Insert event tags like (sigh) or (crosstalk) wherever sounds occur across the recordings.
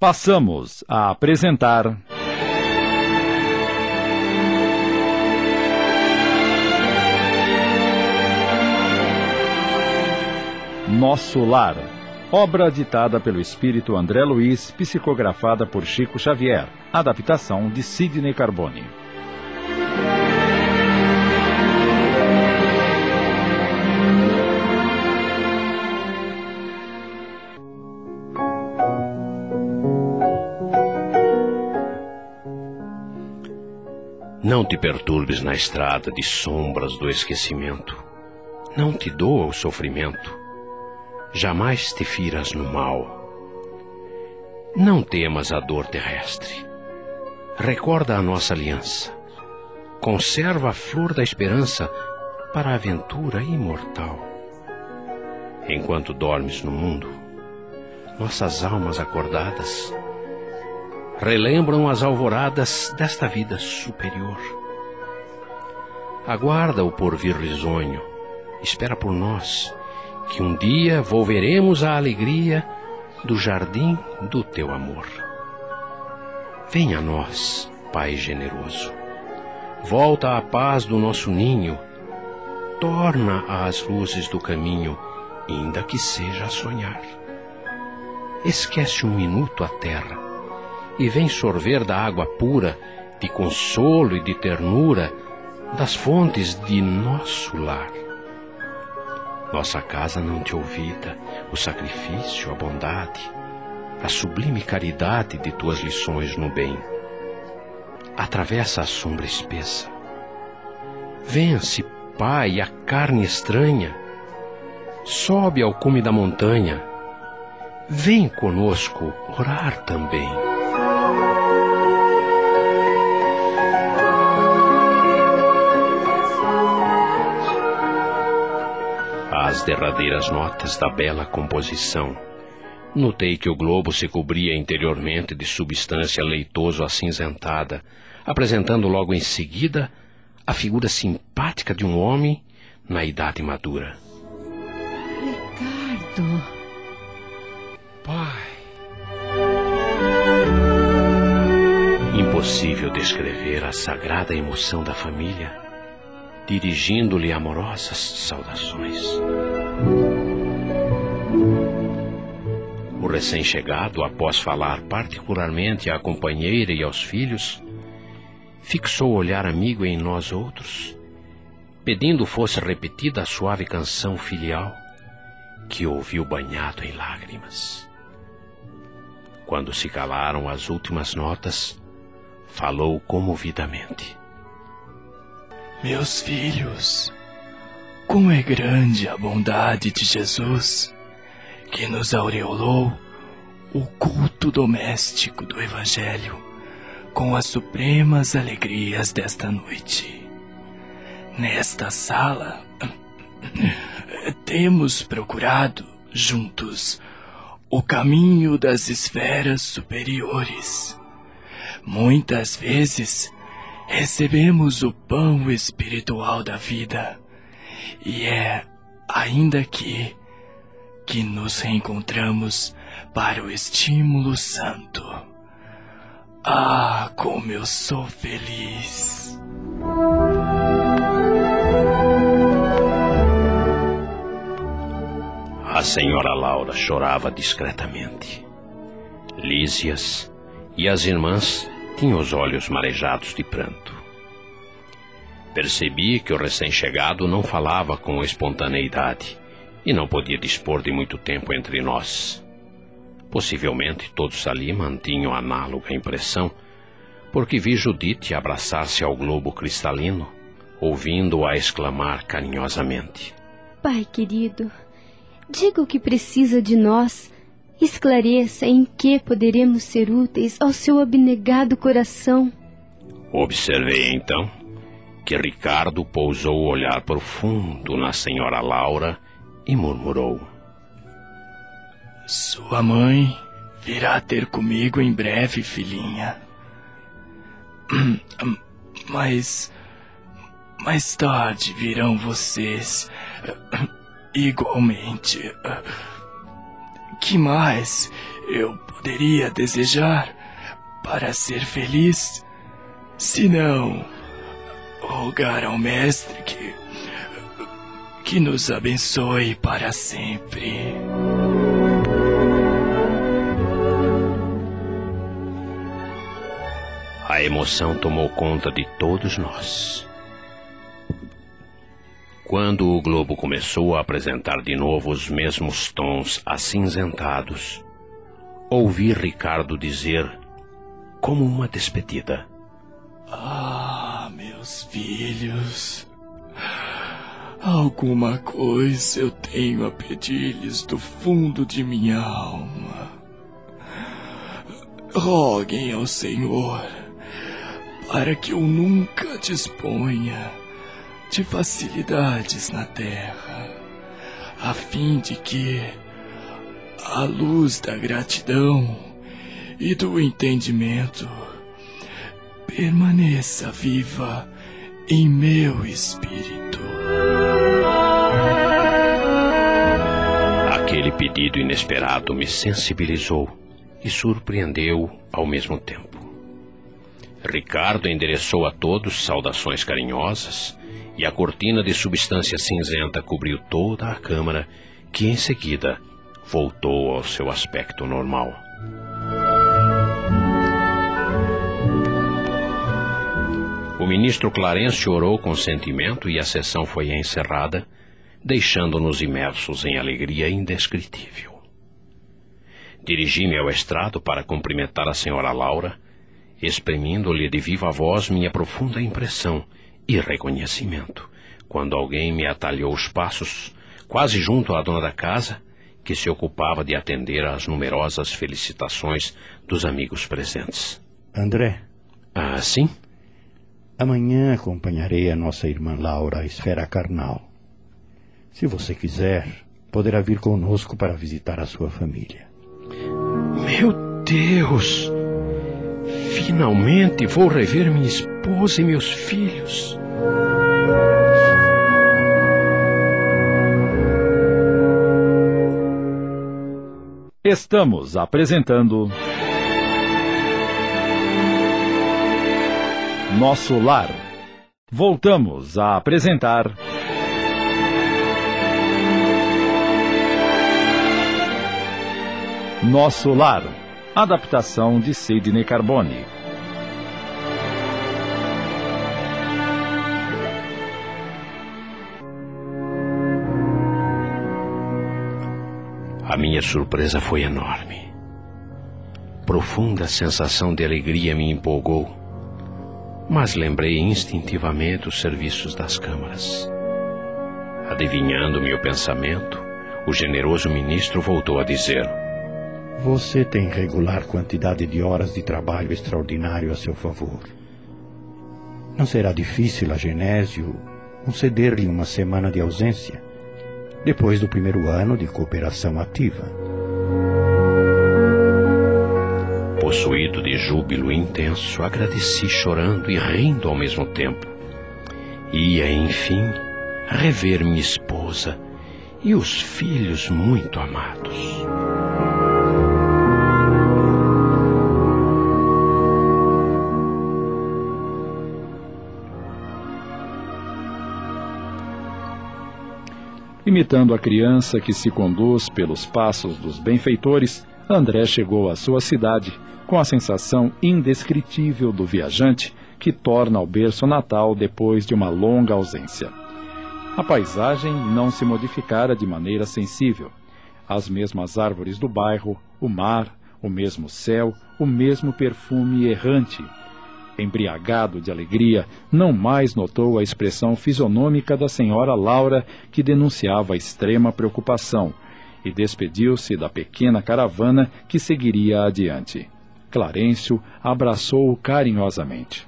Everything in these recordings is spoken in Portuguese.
Passamos a apresentar. Nosso Lar. Obra ditada pelo espírito André Luiz, psicografada por Chico Xavier. Adaptação de Sidney Carbone. Não te perturbes na estrada de sombras do esquecimento. Não te doa o sofrimento. Jamais te firas no mal. Não temas a dor terrestre. Recorda a nossa aliança. Conserva a flor da esperança para a aventura imortal. Enquanto dormes no mundo, nossas almas acordadas relembram as alvoradas desta vida superior. Aguarda o porvir risonho, espera por nós, que um dia volveremos à alegria do jardim do teu amor. Venha a nós, Pai generoso, volta à paz do nosso ninho, torna as luzes do caminho, ainda que seja a sonhar. Esquece um minuto a terra e vem sorver da água pura, de consolo e de ternura, das fontes de nosso lar. Nossa casa não te ouvida, o sacrifício, a bondade, a sublime caridade de tuas lições no bem. Atravessa a sombra espessa. Vence, Pai, a carne estranha. Sobe ao cume da montanha. Vem conosco orar também. Derradeiras notas da bela composição. Notei que o globo se cobria interiormente de substância leitoso acinzentada, apresentando logo em seguida a figura simpática de um homem na idade madura. Ricardo. Pai. Impossível descrever a sagrada emoção da família, dirigindo-lhe amorosas saudações. O recém-chegado, após falar particularmente à companheira e aos filhos, fixou o olhar amigo em nós outros, pedindo fosse repetida a suave canção filial que ouviu banhado em lágrimas. Quando se calaram as últimas notas, falou comovidamente. Meus filhos, como é grande a bondade de Jesus, que nos aureolou o culto doméstico do Evangelho com as supremas alegrias desta noite. Nesta sala, (clears throat) temos procurado, juntos, o caminho das esferas superiores. Muitas vezes recebemos o pão espiritual da vida, e é ainda aqui que nos reencontramos para o estímulo santo. Ah, como eu sou feliz! A senhora Laura chorava discretamente. Lísias e as irmãs tinham os olhos marejados de pranto. Percebi que o recém-chegado não falava com espontaneidade e não podia dispor de muito tempo entre nós. Possivelmente todos ali mantinham análoga impressão, porque vi Judite abraçar-se ao globo cristalino, ouvindo-a exclamar carinhosamente: Pai querido, diga o que precisa de nós. Esclareça em que poderemos ser úteis ao seu abnegado coração. Observei então que Ricardo pousou o olhar profundo na senhora Laura e murmurou: Sua mãe virá ter comigo em breve, filhinha. (clears throat) Mas. Mais tarde virão vocês. (clears throat) Igualmente. Que mais? eu poderia desejar para ser feliz, se não rogar ao Mestre que, que nos abençoe para sempre. A emoção tomou conta de todos nós. Quando o globo começou a apresentar de novo os mesmos tons acinzentados, ouvi Ricardo dizer, como uma despedida: Ah, meus filhos, alguma coisa eu tenho a pedir-lhes do fundo de minha alma. Roguem ao Senhor para que eu nunca disponha de facilidades na terra, a fim de que a luz da gratidão e do entendimento permaneça viva em meu espírito. Aquele pedido inesperado me sensibilizou e surpreendeu ao mesmo tempo. Ricardo endereçou a todos saudações carinhosas e a cortina de substância cinzenta cobriu toda a câmara, que em seguida voltou ao seu aspecto normal. O ministro Clarence orou com sentimento e a sessão foi encerrada, deixando-nos imersos em alegria indescritível. Dirigi-me ao estrado para cumprimentar a senhora Laura, exprimindo-lhe de viva voz minha profunda impressão e reconhecimento, quando alguém me atalhou os passos, quase junto à dona da casa, que se ocupava de atender às numerosas felicitações dos amigos presentes. André. Ah, sim? Amanhã acompanharei a nossa irmã Laura à esfera carnal. Se você quiser, poderá vir conosco para visitar a sua família. Meu Deus! Finalmente vou rever minha esposa e meus filhos. Estamos apresentando. Nosso Lar. Voltamos a apresentar. Nosso Lar. Adaptação de Sidney Carbone. A minha surpresa foi enorme. Profunda sensação de alegria me empolgou, mas lembrei instintivamente os serviços das câmaras. Adivinhando meu pensamento, o generoso ministro voltou a dizer: Você tem regular quantidade de horas de trabalho extraordinário a seu favor. Não será difícil a Genésio conceder-lhe uma semana de ausência depois do primeiro ano de cooperação ativa. Possuído de júbilo intenso, agradeci chorando e rindo ao mesmo tempo. Ia, enfim, rever minha esposa e os filhos muito amados. Imitando a criança que se conduz pelos passos dos benfeitores, André chegou à sua cidade com a sensação indescritível do viajante que torna ao berço natal depois de uma longa ausência. A paisagem não se modificara de maneira sensível. As mesmas árvores do bairro, o mar, o mesmo céu, o mesmo perfume errante, embriagado de alegria, não mais notou a expressão fisionômica da senhora Laura, que denunciava extrema preocupação, e despediu-se da pequena caravana que seguiria adiante. Clarencio abraçou-o carinhosamente.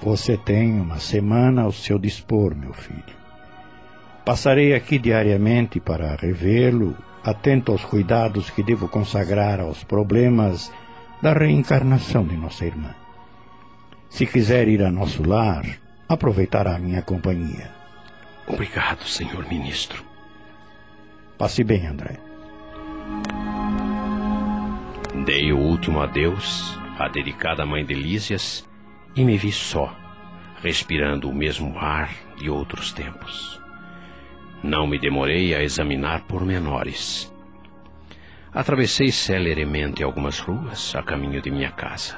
Você tem uma semana ao seu dispor, meu filho. Passarei aqui diariamente para revê-lo, atento aos cuidados que devo consagrar aos problemas da reencarnação de nossa irmã. Se quiser ir a nosso lar, aproveitará a minha companhia. Obrigado, senhor ministro. Passe bem, André. Dei o último adeus à dedicada mãe de Lísias e me vi só, respirando o mesmo ar de outros tempos. Não me demorei a examinar pormenores. Atravessei celeremente algumas ruas a caminho de minha casa.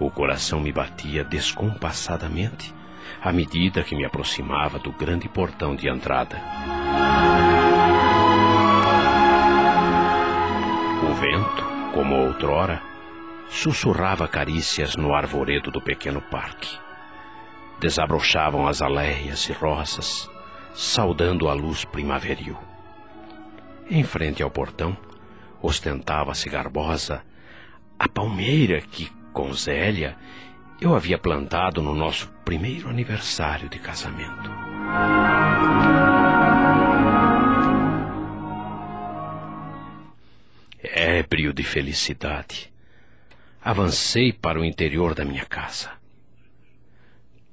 O coração me batia descompassadamente à medida que me aproximava do grande portão de entrada. O vento, como outrora, sussurrava carícias no arvoredo do pequeno parque. Desabrochavam as aléias e rosas, saudando a luz primaveril. Em frente ao portão, ostentava-se garbosa a palmeira que, com Zélia, eu havia plantado no nosso primeiro aniversário de casamento. Ébrio de felicidade, avancei para o interior da minha casa.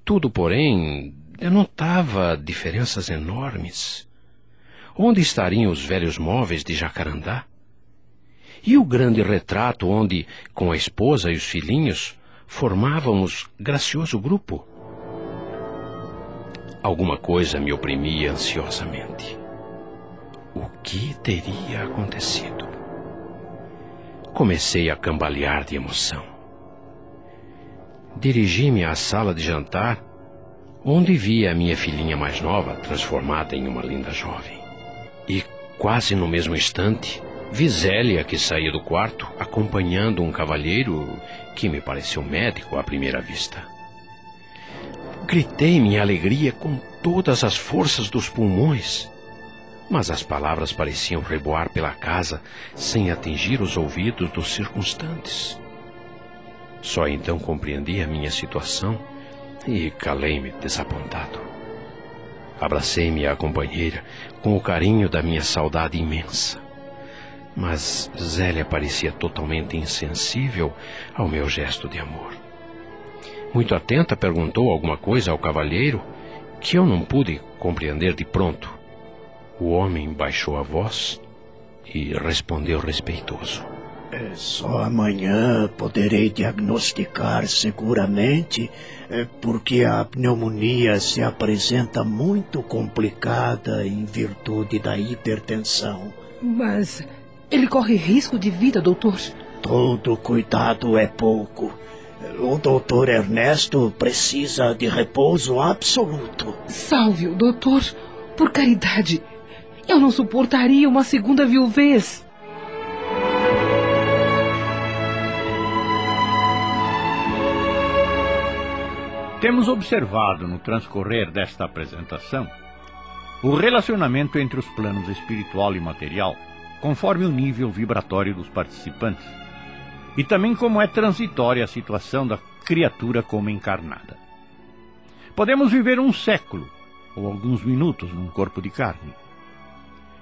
Tudo, porém, denotava diferenças enormes. Onde estariam os velhos móveis de jacarandá? E o grande retrato onde, com a esposa e os filhinhos, formávamos gracioso grupo? Alguma coisa me oprimia ansiosamente. O que teria acontecido? Comecei a cambalear de emoção. Dirigi-me à sala de jantar onde via a minha filhinha mais nova transformada em uma linda jovem. E quase no mesmo instante, vi Zélia que saía do quarto acompanhando um cavalheiro que me pareceu médico à primeira vista. Gritei minha alegria com todas as forças dos pulmões, mas as palavras pareciam reboar pela casa sem atingir os ouvidos dos circunstantes. Só então compreendi a minha situação e calei-me desapontado. Abracei-me à companheira com o carinho da minha saudade imensa. Mas Zélia parecia totalmente insensível ao meu gesto de amor. Muito atenta, perguntou alguma coisa ao cavalheiro que eu não pude compreender de pronto. O homem baixou a voz e respondeu respeitoso. É, só amanhã poderei diagnosticar seguramente, é, porque a pneumonia se apresenta muito complicada em virtude da hipertensão. Mas ele corre risco de vida, doutor? Todo cuidado é pouco. O doutor Ernesto precisa de repouso absoluto. Salve-o, doutor. Por caridade. Eu não suportaria uma segunda viuvez. Temos observado no transcorrer desta apresentação o relacionamento entre os planos espiritual e material, conforme o nível vibratório dos participantes, e também como é transitória a situação da criatura como encarnada. Podemos viver um século ou alguns minutos num corpo de carne.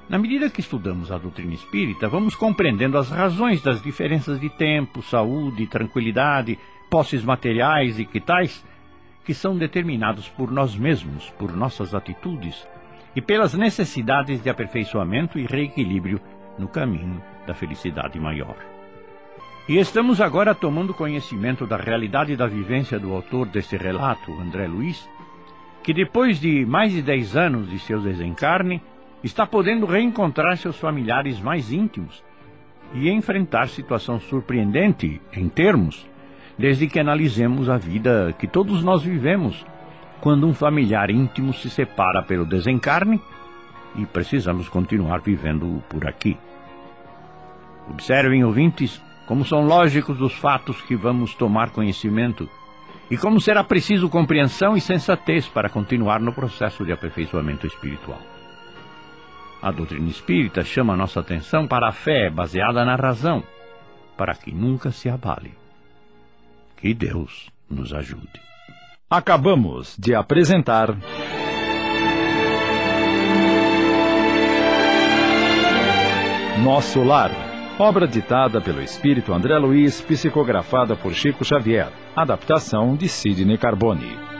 Na medida que estudamos a doutrina espírita, vamos compreendendo as razões das diferenças de tempo, saúde, tranquilidade, posses materiais e que tais que são determinados por nós mesmos, por nossas atitudes e pelas necessidades de aperfeiçoamento e reequilíbrio no caminho da felicidade maior. E estamos agora tomando conhecimento da realidade da vivência do autor deste relato, André Luiz, que depois de mais de dez anos de seu desencarne, está podendo reencontrar seus familiares mais íntimos e enfrentar situação surpreendente em termos desde que analisemos a vida que todos nós vivemos quando um familiar íntimo se separa pelo desencarne e precisamos continuar vivendo por aqui. Observem, ouvintes, como são lógicos os fatos que vamos tomar conhecimento e como será preciso compreensão e sensatez para continuar no processo de aperfeiçoamento espiritual. A doutrina espírita chama nossa atenção para a fé baseada na razão, para que nunca se abale. Que Deus nos ajude. Acabamos de apresentar. Nosso Lar. Obra ditada pelo espírito André Luiz, psicografada por Chico Xavier. Adaptação de Sidney Carbone.